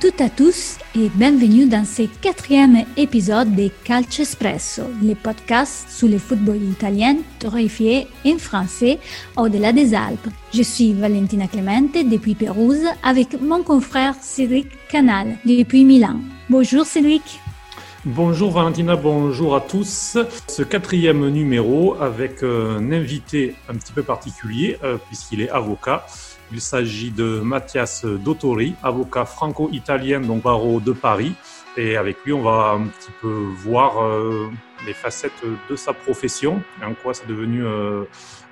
Toutes à tous et bienvenue dans ce quatrième épisode de Calcio Espresso, le podcast sur le football italien torréfié en français au-delà des Alpes. Je suis Valentina Clemente depuis Pérouse avec mon confrère Cédric Canal depuis Milan. Bonjour Cédric. Bonjour Valentina, bonjour à tous. Ce quatrième numéro avec un invité un petit peu particulier euh, puisqu'il est avocat. Il s'agit de Mathias Dottori, avocat franco-italien, donc barreau de Paris. Et avec lui, on va un petit peu voir euh, les facettes de sa profession et en quoi c'est devenu euh,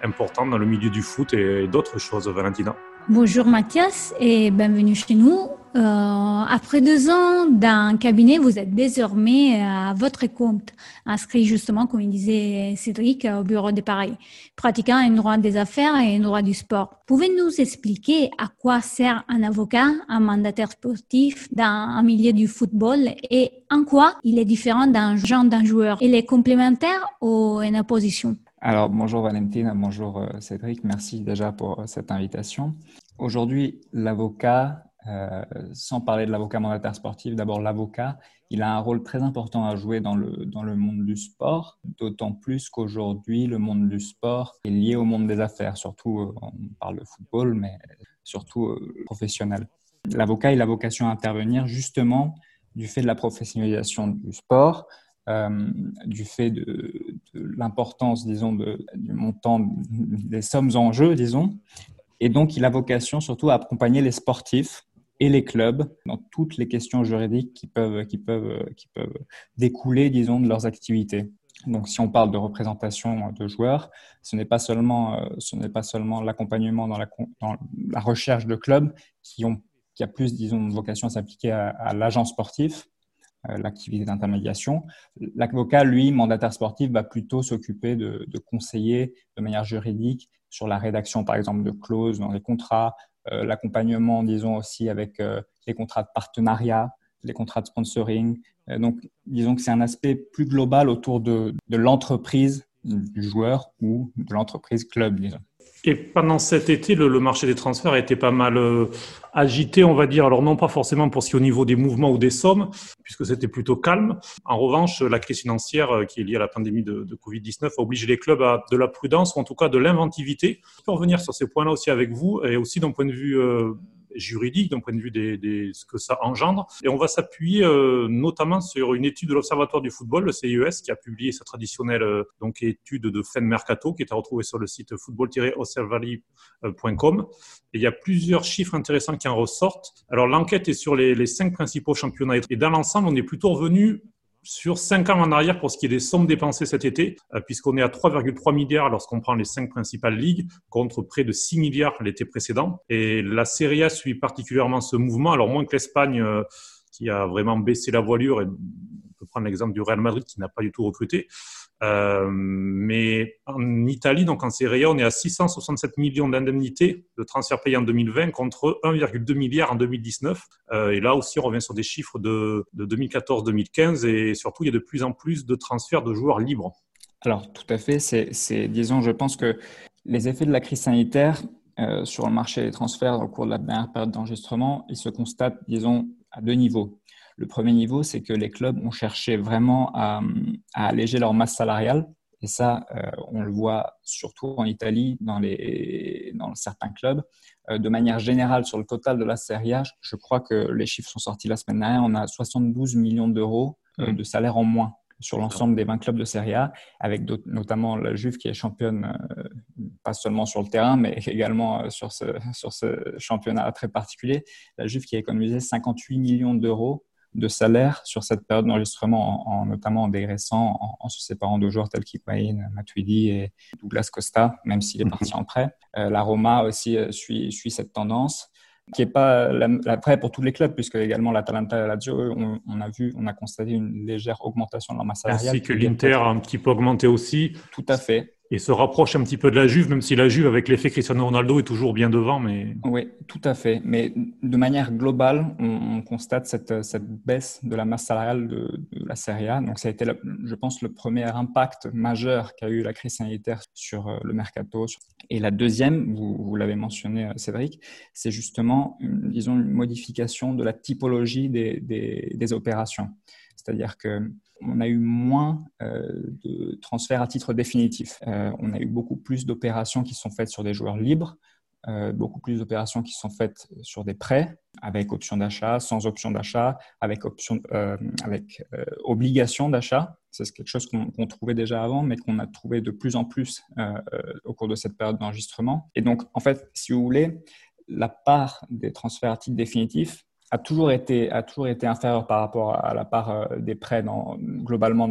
important dans le milieu du foot et d'autres choses, Valentina. Bonjour Mathias et bienvenue chez nous. Euh, après deux ans dans un cabinet, vous êtes désormais à votre compte, inscrit justement, comme il disait Cédric, au bureau de Paris, pratiquant un droit des affaires et un droit du sport. Pouvez-vous nous expliquer à quoi sert un avocat, un mandataire sportif dans un milieu du football et en quoi il est différent d'un genre d'un joueur? Il est complémentaire ou en opposition? Alors, bonjour Valentine, bonjour euh, Cédric, merci déjà pour euh, cette invitation. Aujourd'hui, l'avocat, euh, sans parler de l'avocat mandataire sportif, d'abord l'avocat, il a un rôle très important à jouer dans le, dans le monde du sport, d'autant plus qu'aujourd'hui, le monde du sport est lié au monde des affaires, surtout, on parle de football, mais surtout professionnel. L'avocat, il a vocation à intervenir justement du fait de la professionnalisation du sport, euh, du fait de, l'importance, disons, du montant des sommes en jeu, disons. Et donc, il a vocation surtout à accompagner les sportifs et les clubs dans toutes les questions juridiques qui peuvent, qui peuvent, qui peuvent découler, disons, de leurs activités. Donc, si on parle de représentation de joueurs, ce n'est pas seulement, euh, ce n'est pas seulement l'accompagnement dans la, dans la recherche de clubs qui ont, qui a plus, disons, vocation à s'appliquer à, l'agent sportif, l'activité d'intermédiation. L'avocat, lui, mandataire sportif, va plutôt s'occuper de, conseiller de manière juridique sur la rédaction, par exemple, de clauses dans les contrats, euh, l'accompagnement, disons, aussi avec euh, les contrats de partenariat, les contrats de sponsoring. donc, disons que c'est un aspect plus global autour de, de l'entreprise du joueur ou de l'entreprise club, disons. Et pendant cet été, le, marché des transferts a été pas mal euh, agité, on va dire. Alors non pas forcément pour ce qui est au niveau des mouvements ou des sommes, puisque c'était plutôt calme. En revanche, la crise financière euh, qui est liée à la pandémie de, de Covid-19 a obligé les clubs à de la prudence, ou en tout cas de l'inventivité. Je peux revenir sur ces points-là aussi avec vous, et aussi d'un point de vue euh, juridique d'un point de vue des, ce que ça engendre. Et on va s'appuyer euh, notamment sur une étude de l'Observatoire du football, le CIES, qui a publié sa traditionnelle euh, donc, étude de fin mercato, qui est à retrouver sur le site football-observatory.com. Et il y a plusieurs chiffres intéressants qui en ressortent. Alors l'enquête est sur les, les cinq principaux championnats. Et dans l'ensemble, on est plutôt revenu sur 5 ans en arrière pour ce qui est des sommes dépensées cet été, euh, puisqu'on est à 3,3 milliards lorsqu'on prend les cinq principales ligues, contre près de 6 milliards l'été précédent. Et la Serie A suit particulièrement ce mouvement, alors moins que l'Espagne euh, qui a vraiment baissé la voilure, et on peut prendre l'exemple du Real Madrid qui n'a pas du tout recruté, euh, mais en Italie, donc en Serie A, on est à 667 millions d'indemnités de transferts payés en 2020 contre 1,2 milliard en 2019. Euh, et là aussi, on revient sur des chiffres de, de 2014-2015 et surtout, il y a de plus en plus de transferts de joueurs libres. Alors, tout à fait. C'est, disons, je pense que les effets de la crise sanitaire euh, sur le marché des transferts au cours de la dernière période d'enregistrement, ils se constatent, disons, à deux niveaux. Le premier niveau, c'est que les clubs ont cherché vraiment à, alléger leur masse salariale. Et ça, euh, on le voit surtout en Italie, dans, les, dans certains clubs. Euh, de manière générale, sur le total de la Serie A, je crois que les chiffres sont sortis la semaine dernière, on a 72 millions d'euros euh, mmh. de salaire en moins sur l'ensemble des 20 clubs de Serie A, avec notamment la Juve qui est championne, pas seulement sur le terrain, mais également sur ce, sur ce championnat très particulier. La Juve qui a économisé 58 millions d'euros de salaire sur cette période d'enregistrement, en, notamment en dégraissant, en, se séparant de joueurs tels qu'Higuain, Matuidi et Douglas Costa, même s'il est mhm. parti en prêt. Euh, la Roma aussi euh, suit, suit cette tendance qui n'est pas la, vraie pour tous les clubs, puisque également l'Atalanta et la Lazio, on, on, a vu, on a constaté une légère augmentation de leur masse salariale. Ainsi que l'Inter a un petit peu augmenté aussi. Tout à fait. Et se rapproche un petit peu de la Juve, même si la Juve, avec l'effet Cristiano Ronaldo, est toujours bien devant. Mais... Oui, tout à fait. Mais de manière globale, on, constate cette, baisse de la masse salariale de, la Serie A. Donc, ça a été, je pense, le premier impact majeur qu'a eu la crise sanitaire sur euh, le mercato. Et la deuxième, vous, l'avez mentionné, euh, Cédric, c'est justement, disons, une modification de la typologie des opérations. C'est-à-dire que on a eu moins euh, de transferts à titre définitif. Euh, on a eu beaucoup plus d'opérations qui sont faites sur des joueurs libres, euh, beaucoup plus d'opérations qui sont faites sur des prêts, avec option d'achat, sans option d'achat, avec, option, avec obligation d'achat. C'est quelque chose qu'on trouvait déjà avant, mais qu'on a trouvé de plus en plus au cours de cette période d'enregistrement. Et donc, en fait, si vous voulez, la part des transferts à titre définitif a toujours été a toujours été inférieur par rapport à la part euh, des prêts globalement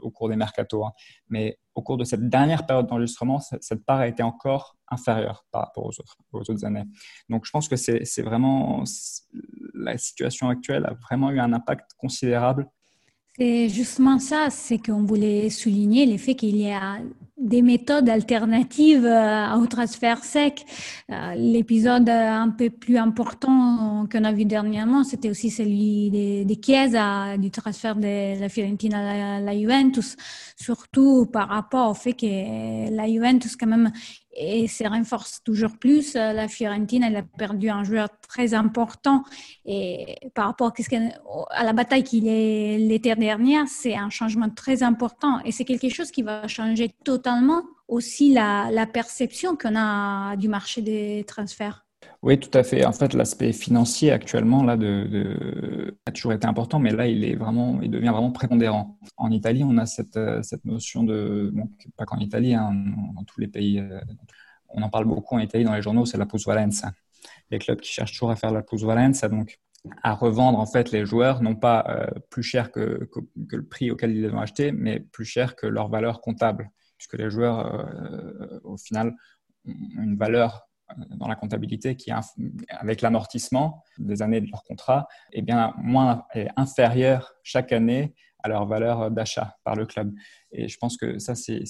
au cours des mercato. Hein. Mais au cours de cette dernière période d'enregistrement, cette part a été encore inférieure par rapport aux autres, aux autres années. Donc je pense que c'est vraiment la situation actuelle a vraiment eu un impact considérable c'est justement ça, c'est qu'on voulait souligner le fait qu'il y a des méthodes alternatives euh, au transfert sec. Euh, l'épisode un peu plus important qu'on a vu dernièrement, c'était aussi celui des, des Chiesa, du transfert de la Fiorentina à la, Juventus, surtout par rapport au fait que la Juventus, quand même, et se renforce toujours plus. Euh, la Fiorentina, elle a perdu un joueur très important et par rapport à la bataille qu'il est l'été dernier, c'est un changement très important et c'est quelque chose qui va changer totalement aussi la, perception qu'on a du marché des transferts. Oui, tout à fait. En fait, l'aspect financier actuellement là, a toujours été important, mais là, il est vraiment, il devient vraiment prépondérant. En Italie, on a cette, cette notion de, pas qu'en Italie, hein, dans tous les pays, euh, on en parle beaucoup en Italie dans les journaux, c'est la plusvalenza. Les clubs qui cherchent toujours à faire la plusvalenza, donc à revendre en fait les joueurs, non pas euh, plus cher que, le prix auquel ils les ont achetés, mais plus cher que leur valeur comptable, puisque les joueurs, au final, ont une valeur dans la comptabilité qui, avec l'amortissement des années de leur contrat, est bien moins est inférieure chaque année à leur valeur d'achat par le club. Et je pense que ça, c'est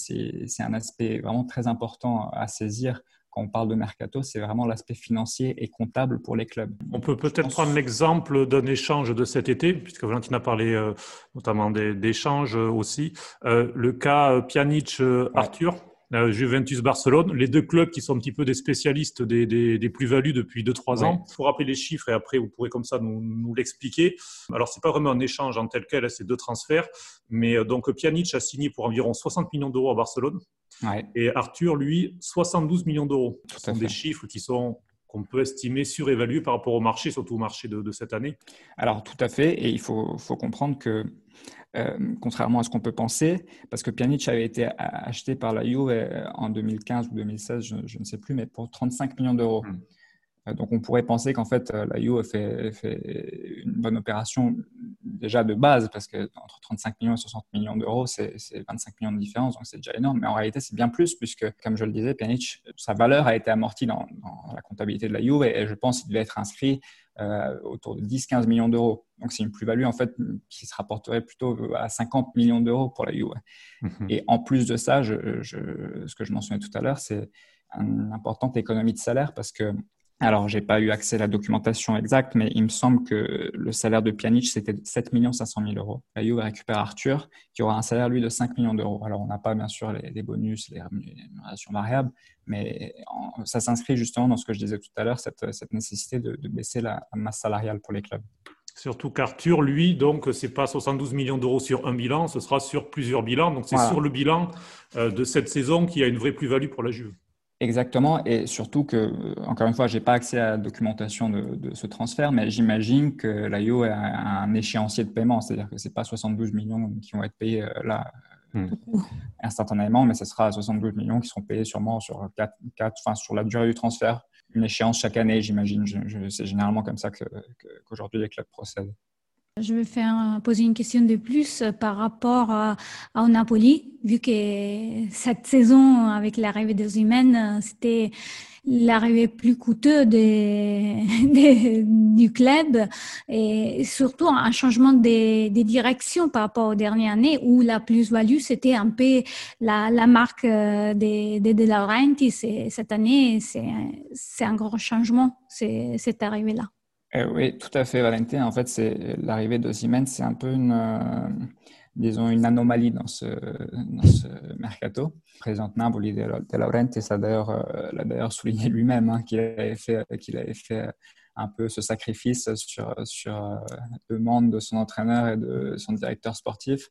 un aspect vraiment très important à saisir quand on parle de mercato, c'est vraiment l'aspect financier et comptable pour les clubs. On peut peut-être prendre l'exemple d'un échange de cet été, puisque Valentine a parlé euh, notamment d'échanges aussi. Euh, le cas euh, Pjanic-Arthur. Juventus Barcelone, les deux clubs qui sont un petit peu des spécialistes des, des, plus-values depuis 2-3 ans. Il faut rappeler les chiffres et après vous pourrez comme ça nous, nous l'expliquer. Alors c'est pas vraiment un échange en tel quel, c'est deux transferts, mais euh, donc Pjanic a signé pour environ 60 millions d'euros à Barcelone et Arthur lui 72 millions d'euros. Ce sont des chiffres qui sont qu'on peut estimer surévalués par rapport au marché, surtout au marché de, de cette année Alors tout à fait, et il faut, faut comprendre que euh, contrairement à ce qu'on peut penser, parce que Pjanic avait été acheté par la Juve euh, en 2015 ou 2016, je, ne sais plus, mais pour 35 millions d'euros. Hmm. Euh, donc on pourrait penser qu'en fait la Juve fait, fait, une bonne opération déjà de base, parce que entre 35 millions et 60 millions d'euros, c'est 25 millions de différence, donc c'est déjà énorme. Mais en réalité, c'est bien plus, puisque comme je le disais, Pjanic, sa valeur a été amortie dans, dans la comptabilité de la et, et je pense qu'il devait être inscrit euh, autour de 10-15 millions d'euros. Donc c'est une plus-value en fait qui se rapporterait plutôt à 50 millions d'euros pour la Juve. Mhm. Et en plus de ça, je, ce que je mentionnais tout à l'heure, c'est une importante économie de salaire parce que alors, j'ai pas eu accès à la documentation exacte, mais il me semble que le salaire de Pjanic, c'était 7 500 000 euros. La Juve récupère Arthur, qui aura un salaire, lui, de 5 millions d'euros. Alors, on n'a pas, bien sûr, les, bonus, les rémunérations variables, mais ça s'inscrit justement dans ce que je disais tout à l'heure, cette, nécessité de, baisser la, masse salariale pour les clubs. Surtout qu'Arthur, lui, donc, c'est pas 72 millions d'euros sur un bilan, ce sera sur plusieurs bilans. Donc, c'est sur le bilan euh, de cette saison qu'il y a une vraie plus-value pour la Juve. Exactement, et surtout que, euh, encore une fois, je n'ai pas accès à la documentation de, ce transfert, mais j'imagine que l'IO a un échéancier de paiement, c'est-à-dire que ce n'est pas 72 millions qui vont être payés euh, là hmm. instantanément, mais ce sera 72 millions qui seront payés sûrement sur, 4, 4, enfin, sur la durée du transfert, une échéance chaque année, j'imagine. c'est généralement comme ça qu'aujourd'hui les clubs procèdent. Je vais faire poser une question de plus par rapport à, à Napoli, vu que cette saison, avec l'arrivée des humaines, c'était l'arrivée plus coûteuse du club et surtout un changement des, directions par rapport aux dernières années où la plus-value, c'était un peu la, marque euh, des de, de Laurenti. Cette année, c'est un grand changement, cette arrivée-là. Euh, oui, tout à fait, Valentin. En fait, c'est l'arrivée de Siemens, c'est un peu une, euh, disons, une anomalie dans ce, dans ce mercato. Président Napoli de, Laurentiis l'a d'ailleurs, euh, l'a souligné lui-même hein, qu'il avait fait, qu'il avait fait un peu ce sacrifice sur, sur demande de son entraîneur et de son directeur sportif.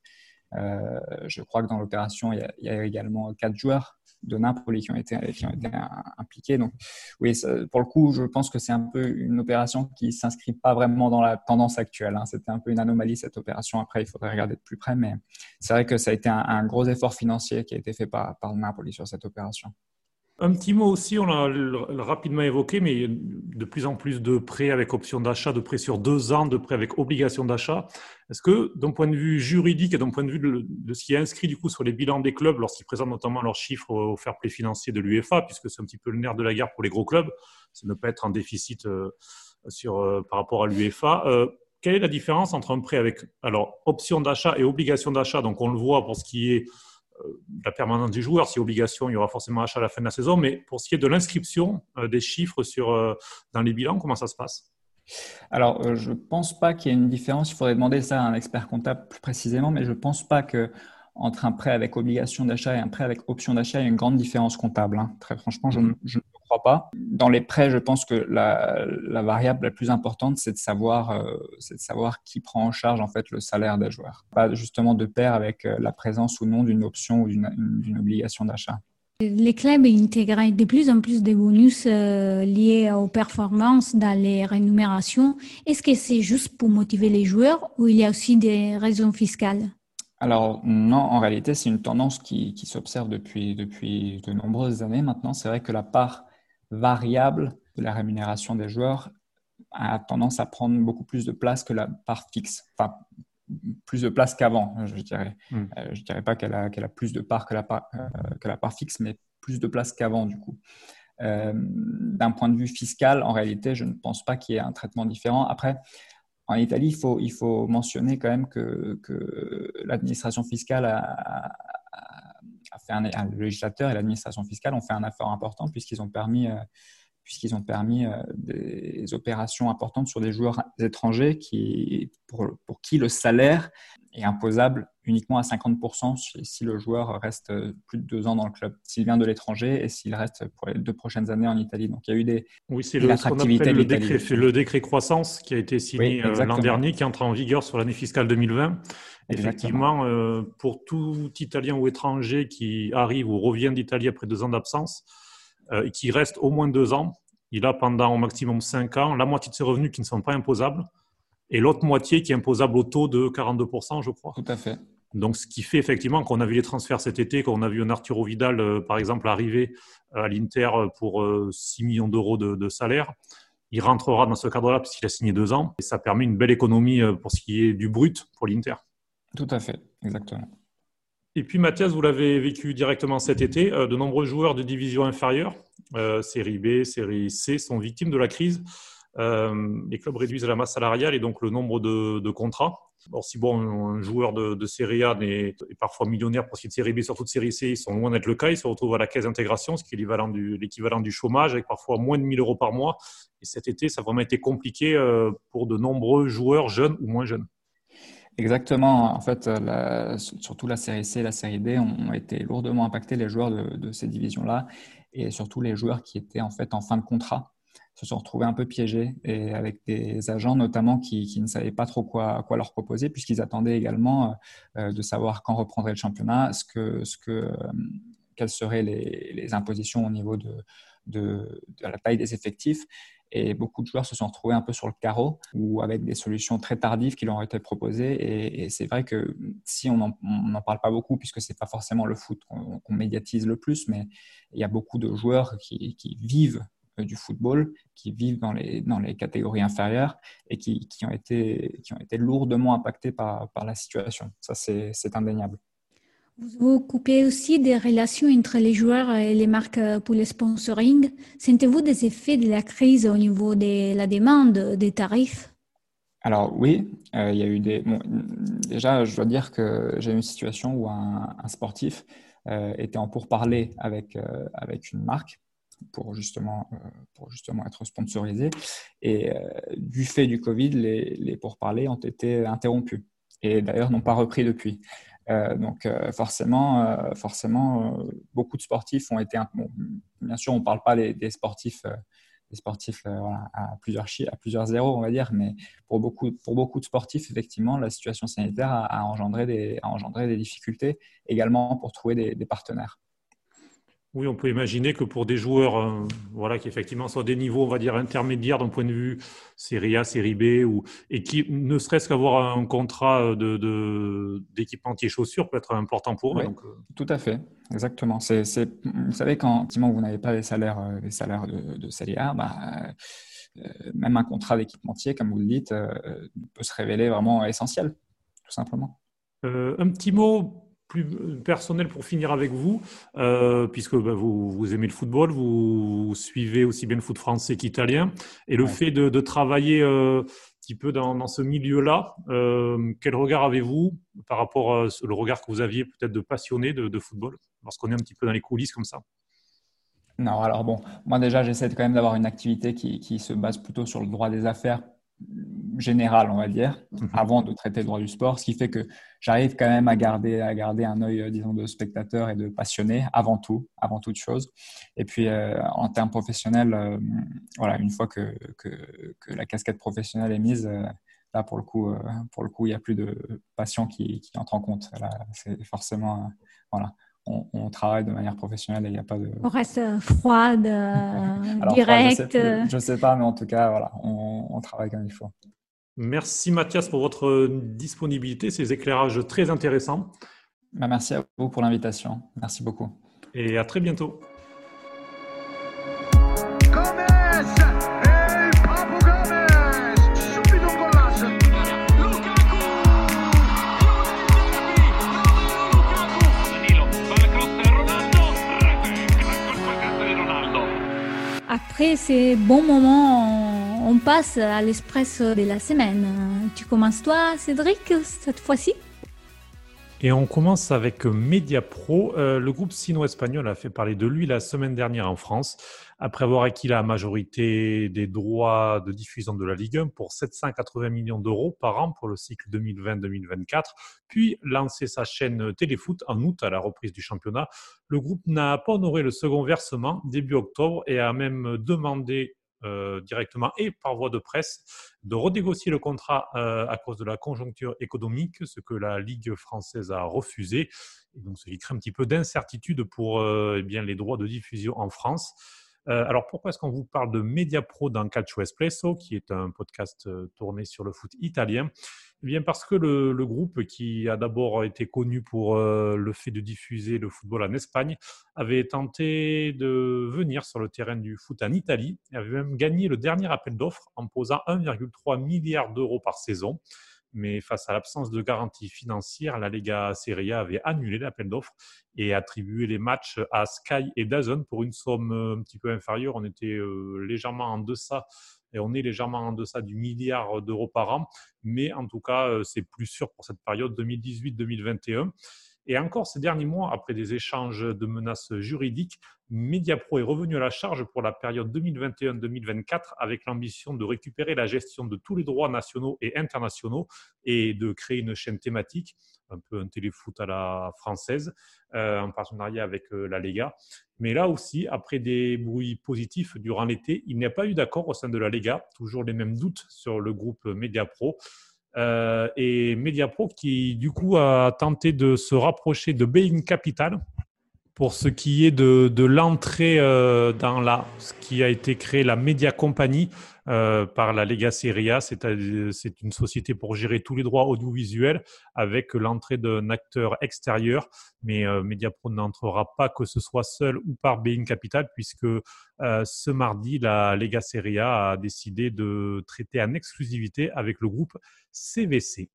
Euh, je crois que dans l'opération, il, y a également quatre joueurs de qui ont été, qui ont été impliqués. Donc, oui, pour le coup, je pense que c'est un peu une opération qui s'inscrit pas vraiment dans la tendance actuelle. Hein. C'était un peu une anomalie cette opération. Après, il faudrait regarder de plus près, mais c'est vrai que ça a été un, gros effort financier qui a été fait par, par sur cette opération. Un petit mot aussi, on l'a rapidement évoqué, mais de plus en plus de prêts avec option d'achat, de prêts sur deux ans, de prêts avec obligation d'achat. Est-ce que, d'un point de vue juridique et d'un point de vue de, ce qui est inscrit du coup sur les bilans des clubs lorsqu'ils présentent notamment leurs chiffres au fair play financier de l'UEFA, puisque c'est un petit peu le nerf de la guerre pour les gros clubs, c'est ne pas être en déficit euh, euh, par rapport à l'UEFA. Euh, quelle est la différence entre un prêt avec alors option d'achat et obligation d'achat? Donc on le voit pour ce qui est la permanence du joueur. Si obligation, il y aura forcément achat à la fin de la saison. Mais pour ce qui est de l'inscription euh, des chiffres sur, euh, dans les bilans, comment ça se passe? Alors, je ne pense pas qu'il y ait une différence. Il faudrait demander ça à un expert comptable plus précisément, mais je ne pense pas que entre un prêt avec obligation d'achat et un prêt avec option d'achat, il y a une grande différence comptable. Hein. Très franchement, je, mhm. ne crois pas. Dans les prêts, je pense que la, variable la plus importante, c'est de, savoir, euh, de savoir qui prend en charge en fait le salaire des joueurs. Pas justement de pair avec euh, la présence ou non d'une option ou d'une obligation d'achat. Les clubs intègrent de plus en plus de bonus euh, liés aux performances dans les rémunérations. Est-ce que c'est juste pour motiver les joueurs ou il y a aussi des raisons fiscales? Alors non, en réalité, c'est une tendance qui, s'observe depuis, depuis de nombreuses années maintenant. C'est vrai que la part variable de la rémunération des joueurs a tendance à prendre beaucoup plus de place que la part fixe. Enfin, plus de place qu'avant, je dirais. Hmm. Euh, je ne dirais pas qu'elle a, a, plus de part que la part, euh, que la part fixe, mais plus de place qu'avant, du coup. Euh, d'un point de vue fiscal, en réalité, je ne pense pas qu'il y ait un traitement différent. Après, en Italie, il faut, mentionner quand même que, l'administration fiscale a, fait un, le législateur et l'administration fiscale ont fait un effort important puisqu'ils ont permis, euh, puisqu'ils ont permis euh, des opérations importantes sur des joueurs étrangers qui, pour, pour qui le salaire est imposable uniquement à 50% si, le joueur reste euh, plus de deux ans dans le club, s'il vient de l'étranger et s'il reste pour les deux prochaines années en Italie. Donc il y a eu des oui, c'est le, le décret, le décret croissance qui a été signé euh, l'an dernier, qui entre en vigueur sur l'année fiscale 2020. Effectivement, euh, pour tout Italien ou étranger qui arrive ou revient d'Italie après deux ans d'absence et qui reste au moins deux ans, il a pendant au maximum cinq ans la moitié de ses revenus qui ne sont pas imposables et l'autre moitié qui est imposable au taux de 42%, je crois. Tout à fait. Donc, ce qui fait effectivement qu'on a vu les transferts cet été, qu'on a vu un Arturo Vidal, euh, par exemple, arriver à l'Inter pour 6 euh, millions d'euros de, salaire. Il rentrera dans ce cadre-là puisqu'il a signé deux ans. Et ça permet une belle économie euh, pour ce qui est du brut pour l'Inter. Tout à fait, exactement. Et puis Mathias, vous l'avez vécu directement cet été. De nombreux joueurs de division inférieure, série B, série C, sont victimes de la crise. Euh, les clubs réduisent la masse salariale et donc le nombre de, contrats. Or, si bon, un joueur de, Série A est, parfois millionnaire pour ce qui est de Série B, surtout de Série C, ils sont loin d'être le cas. Ils se retrouvent à la caisse d'intégration, ce qui est l'équivalent du, chômage, avec parfois moins de 1000 euros par mois. Et cet été, ça a vraiment été compliqué euh, pour de nombreux joueurs jeunes ou moins jeunes. Exactement. En fait, surtout la série C et la série D ont été lourdement impactés, les joueurs de, ces divisions-là, et surtout les joueurs qui étaient en fait en fin de contrat se sont retrouvés un peu piégés et avec des agents notamment qui, ne savaient pas trop quoi, leur proposer puisqu'ils attendaient également euh, de savoir quand reprendrait le championnat, ce que, ce que, euh, quelles seraient les, les, impositions au niveau de, de, la taille des effectifs. Et beaucoup de joueurs se sont retrouvés un peu sur le carreau ou avec des solutions très tardives qui leur ont été proposées. Et, c'est vrai que si on n'en parle pas beaucoup, puisque c'est pas forcément le foot qu'on médiatise le plus, mais il y a beaucoup de joueurs qui, vivent du football qui vivent dans les, dans les catégories inférieures et qui, qui, ont, été, qui ont été lourdement impactés par, par la situation. Ça, c'est indéniable. Vous coupez aussi des relations entre les joueurs et les marques pour le sponsoring. Sentez-vous des effets de la crise au niveau de la demande, des tarifs? Alors oui, euh, il y a eu des... déjà, je dois dire que j'ai eu une situation où un, sportif euh, était en pourparlers avec, euh, avec une marque pour justement, pour justement être sponsorisé. Et du fait du Covid, les, les pourparlers ont été interrompus et d'ailleurs n'ont pas repris depuis. Euh, donc euh, forcément, euh, forcément beaucoup de sportifs ont été. bien sûr, on ne parle pas des, sportifs, des sportifs à, plusieurs à plusieurs zéros, on va dire, mais pour beaucoup, pour beaucoup de sportifs, effectivement, la situation sanitaire a, engendré, des, a engendré des difficultés également pour trouver des partenaires. Oui, on peut imaginer que pour des joueurs euh, voilà, qui effectivement sont des niveaux, on va dire, intermédiaires d'un point de vue série A, série B, ou, et qui ne serait-ce qu'avoir un contrat de, de, d'équipementier chaussures peut être important pour eux. donc, euh. Tout à fait, exactement. C'est, vous savez, quand vous n'avez pas les salaires, euh, les salaires de, de série A, bah, même un contrat d'équipementier, comme vous le dites, peut se révéler vraiment essentiel, tout simplement. un petit mot plus personnel pour finir avec vous, euh, puisque bah, vous, vous, aimez le football, vous suivez aussi bien le foot français qu'italien, et le fait de, travailler euh, un petit peu dans, ce milieu-là, euh, quel regard avez-vous par rapport au regard que vous aviez peut-être de passionné de, football, lorsqu'on est un petit peu dans les coulisses comme ça? Non, alors bon, moi déjà j'essaie quand même d'avoir une activité qui, qui se base plutôt sur le droit des affaires général, on va dire, mhm. avant de traiter le droit du sport, ce qui fait que j'arrive quand même à garder, à garder un œil, euh, disons, de spectateur et de passionné avant tout, avant toute chose. Et puis, euh, en termes professionnels, euh, voilà, une fois que, que, que, la casquette professionnelle est mise, là, pour le coup, pour le coup, il n'y a plus de passion qui, qui entre en compte. Là, c'est forcément, voilà, on, travaille de manière professionnelle et il n'y a pas de. On reste froide, direct. je ne sais, pas, mais en tout cas, voilà, on, on travaille comme il faut. Merci Mathias pour votre disponibilité, ces éclairages très intéressants. Bah, merci à vous pour l'invitation. Merci beaucoup. Et à très bientôt. Après ces bons moments, on passe à l'espresso de la semaine. Tu commences toi, Cédric, cette fois-ci? Et on commence avec Mediapro. Euh, le groupe sino-espagnol a fait parler de lui la semaine dernière en France, après avoir acquis la majorité des droits de diffusion de la Ligue 1 pour 780 millions d'euros par an pour le cycle 2020-2024, puis lancé sa chaîne Téléfoot en août à la reprise du championnat. Le groupe n'a pas honoré le second versement début octobre et a même demandé directement et par voie de presse de renégocier le contrat euh, à cause de la conjoncture économique, ce que la Ligue française a refusé. Et donc, ce qui crée un petit peu d'incertitude pour euh, eh bien, les droits de diffusion en France. Alors, pourquoi est-ce qu'on vous parle de Mediapro dans Calcio Espresso, qui est un podcast tourné sur le foot italien? Eh bien parce que le, groupe, qui a d'abord été connu pour euh, le fait de diffuser le football en Espagne, avait tenté de venir sur le terrain du foot en Italie et avait même gagné le dernier appel d'offres en posant 1,3 milliard d'euros par saison. Mais face à l'absence de garantie financière, la Lega Serie A avait annulé l'appel d'offres et attribué les matchs à Sky et Dazn pour une somme euh, un petit peu inférieure. On était euh, légèrement en deçà et on est légèrement en deçà du milliard d'euros par an. Mais en tout cas, euh, c'est plus sûr pour cette période 2018-2021. Et encore ces derniers mois, après des échanges de menaces juridiques, Mediapro est revenu à la charge pour la période 2021-2024 avec l'ambition de récupérer la gestion de tous les droits nationaux et internationaux et de créer une chaîne thématique, un peu un téléfoot à la française, euh, en partenariat avec euh, la Lega. Mais là aussi, après des bruits positifs durant l'été, il n'y a pas eu d'accord au sein de la Lega, toujours les mêmes doutes sur le groupe Mediapro. Euh, et Mediapro qui du coup a tenté de se rapprocher de Bain Capital pour ce qui est de, l'entrée euh, dans la, ce qui a été créé, la Media Company euh, par la Lega Seria. C'est une société pour gérer tous les droits audiovisuels avec l'entrée d'un acteur extérieur. Mais euh, Mediapro n'entrera pas que ce soit seul ou par Bain Capital puisque ce mardi, la Lega Seria a décidé de traiter en exclusivité avec le groupe CVC.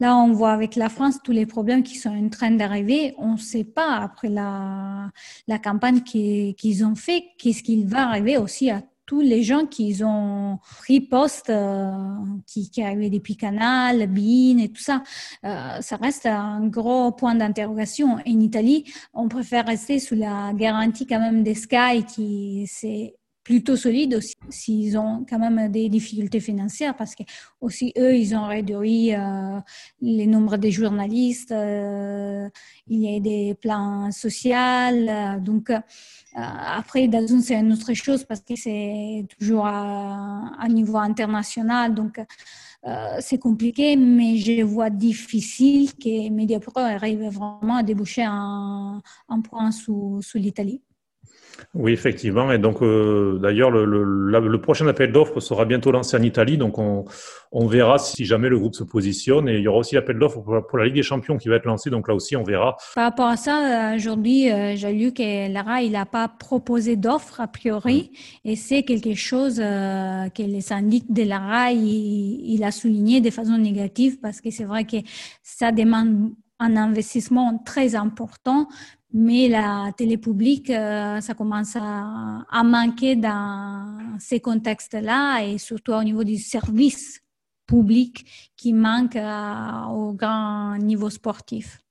Là, on voit avec la France tous les problèmes qui sont en train d'arriver. On ne sait pas, après la, la campagne qu'ils ont fait, qu'est-ce qu'il va arriver aussi à tous les gens qui ont pris poste, euh, qui, qui arrivaient depuis Canal, BIN et tout ça. Euh, ça reste un gros point d'interrogation. En Italie, on préfère rester sous la garantie quand même des Sky, qui c'est plutôt solide aussi s'ils ont quand même des difficultés financières parce que aussi eux ils ont réduit euh, les nombres des journalistes euh, il y a des plans sociaux euh, donc euh, après Dazun c'est une autre chose parce que c'est toujours à, à, niveau international donc c'est compliqué mais je vois difficile que Mediapro arrive vraiment à déboucher un, un point sous, sous l'Italie oui, effectivement. Et donc, euh, d'ailleurs, le, le, prochain appel d'offres sera bientôt lancé en Italie. Donc, on, on, verra si jamais le groupe se positionne. Et il y aura aussi l'appel d'offres pour, la Ligue des Champions qui va être lancé. Donc, là aussi, on verra. Par rapport à ça, aujourd'hui, euh, j'ai lu que Lara, il n'a pas proposé d'offres a priori. Mm. Et c'est quelque chose euh, que les syndics de Lara, il, il a souligné de façon négative parce que c'est vrai que ça demande un investissement très important, mais la télé publique, euh, ça commence à, à, manquer dans ces contextes-là et surtout au niveau du service public qui manque euh, au grand niveau sportif.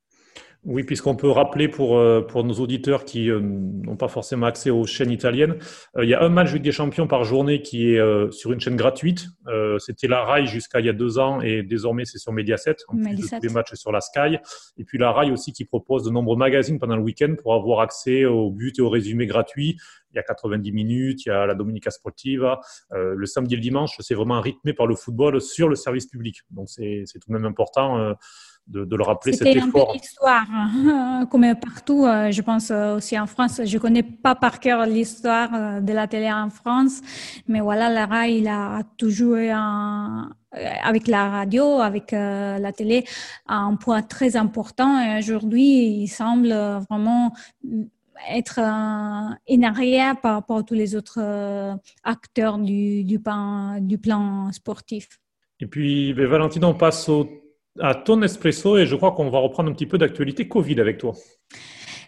Oui, puisqu'on peut rappeler pour, euh, pour nos auditeurs qui euh, n'ont pas forcément accès aux chaînes italiennes, euh, il y a un match Ligue des Champions par journée qui est sur une chaîne gratuite. C'était la RAI jusqu'à il y a deux ans et désormais c'est sur Mediaset, en plus de tous les matchs sur la Sky. Et puis la RAI aussi qui propose de nombreux magazines pendant le week-end pour avoir accès aux buts et aux résumés gratuits. Il y a 90 minutes, il y a la Dominica Sportiva. le samedi et le dimanche, c'est vraiment rythmé par le football sur le service public. Donc c'est tout de même important de, le rappeler cet effort. C'était un peu l'histoire, hein. comme partout, euh, je pense euh, aussi en France. Je connais pas par cœur l'histoire euh, de la télé en France, mais voilà, Lara, il a toujours eu un, avec la radio, avec la télé, un point très important. Et aujourd'hui, il semble vraiment être en arrière par rapport à tous les autres acteurs du, du, plan, du plan sportif. Et puis, ben, Valentin, on passe au à ton espresso et je crois qu'on va reprendre un petit peu d'actualité Covid avec toi.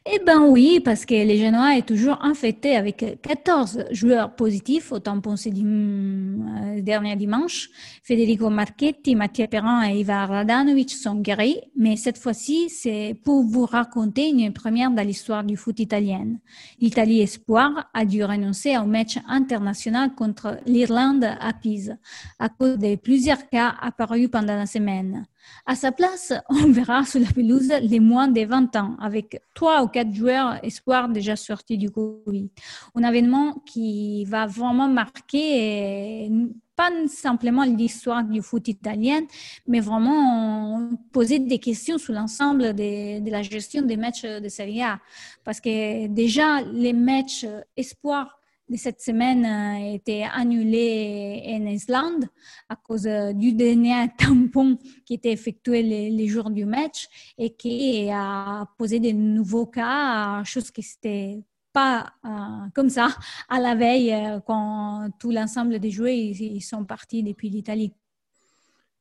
Eh bien oui, parce que les Genois est toujours infecté avec 14 joueurs positifs au tampon ce euh, dernier dimanche. Federico Marchetti, Mathieu Perrin et Ivar Radanovic sont guéris, mais cette fois-ci, c'est pour vous raconter une première dans l'histoire du foot italien. L'Italie Espoir a dû renoncer au match international contre l'Irlande à Pise à cause de plusieurs cas apparus pendant la semaine. À sa place, on verra sur la pelouse les moins de 20 ans, avec trois ou quatre joueurs espoirs déjà sortis du Covid. Un événement qui va vraiment marquer pas simplement l'histoire du foot italien, mais vraiment poser des questions sur l'ensemble de, de, la gestion des matchs de Serie A. Parce que déjà, les matchs espoirs de cette semaine a été annulé en Islande à cause du dernier tampon qui était effectué les, jours du match et qui a posé de nouveaux cas, chose qui n'était pas euh, comme ça à la veille euh, quand tout l'ensemble des joueurs ils, sont partis depuis l'Italie.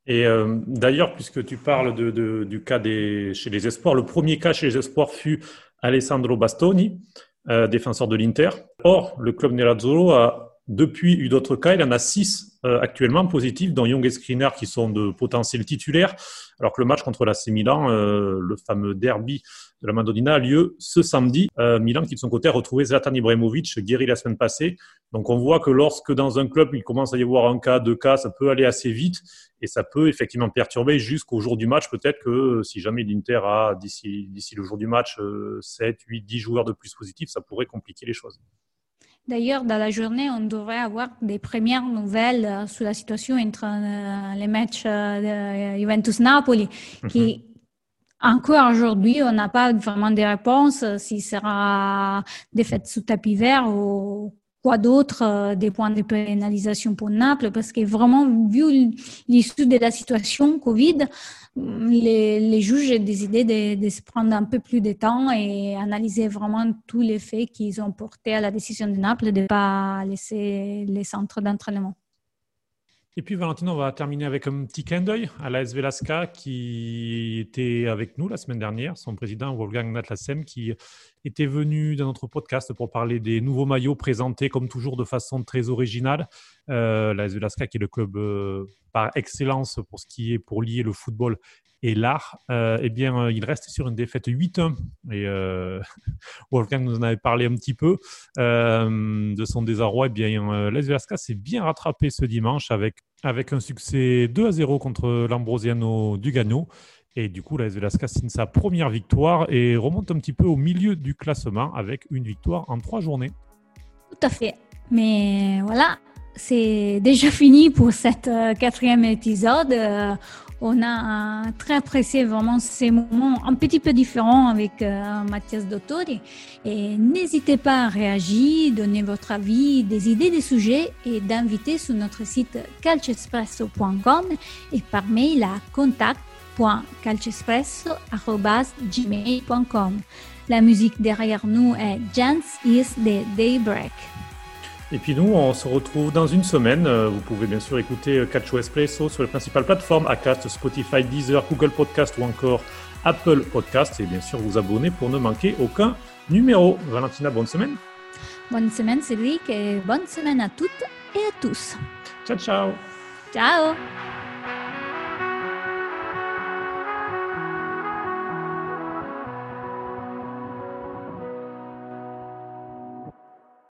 Et euh, d'ailleurs, puisque tu parles de, du cas des, chez les espoirs, le premier cas chez les espoirs fut Alessandro Bastoni. Euh, défenseur de l'Inter. Or, le club Nerazzurro a depuis eu d'autres cas. Il en a six euh, actuellement positifs, dont Young et Skriniar qui sont de potentiels titulaires. Alors que le match contre l'AC Milan, euh, le fameux derby de la Madonnina, a lieu ce samedi. Milan qui de son côté a retrouvé Zlatan Ibrahimovic guéri la semaine passée. Donc on voit que lorsque dans un club il commence à y avoir un cas, deux cas, ça peut aller assez vite et ça peut effectivement perturber jusqu'au jour du match. Peut-être que si jamais l'Inter a d'ici le jour du match 7, 8, 10 joueurs de plus positifs, ça pourrait compliquer les choses. D'ailleurs, dans la journée, on devrait avoir des premières nouvelles euh, sur la situation entre euh, les matchs euh, de Juventus-Napoli, qui mhm. encore aujourd'hui, on n'a pas vraiment de réponse si sera des fêtes sous tapis vert ou quoi d'autre, euh, des points de pénalisation pour Naples, parce que vraiment, vu l'issue de la situation Covid, les, les juges ont décidé de, de, se prendre un peu plus de temps et analyser vraiment tous les faits qu'ils ont porté à la décision de Naples de ne pas laisser les centres d'entraînement. Et puis Valentine, on va terminer avec un petit clin d'œil à l'AS Velasca qui était avec nous la semaine dernière, son président Wolfgang Natlassem qui était venu dans notre podcast pour parler des nouveaux maillots présentés comme toujours de façon très originale. Euh, L'AS Velasca qui est le club euh, par excellence pour ce qui est pour lier le football et l'art, euh, eh bien, euh, il reste sur une défaite 8-1. Et euh, Wolfgang nous en avait parlé un petit peu de son désarroi. Eh bien, Les Velasca s'est bien rattrapé ce dimanche avec, avec un succès 2-0 contre l'Ambrosiano du Gagno. Et du coup, la Velasca signe sa première victoire et remonte un petit peu au milieu du classement avec une victoire en trois journées. Tout à fait. Mais voilà, c'est déjà fini pour cet quatrième épisode on a très apprécié vraiment ces moments un petit peu différents avec euh, Mathias Dottori. Et n'hésitez pas à réagir, donner votre avis, des idées, des sujets et d'inviter sur notre site calcespresso.com et par mail à contact.calcespresso.gmail.com. La musique derrière nous est Jans is the Daybreak. Et puis nous, on se retrouve dans une semaine. Euh, vous pouvez bien sûr écouter euh, Catch Espresso sur les principales plateformes Acast, Spotify, Deezer, Google Podcast ou encore Apple Podcast. Et bien sûr, vous abonner pour ne manquer aucun numéro. Valentina, bonne semaine. Bonne semaine Cédric et bonne semaine à toutes et à tous. Ciao, ciao. Ciao.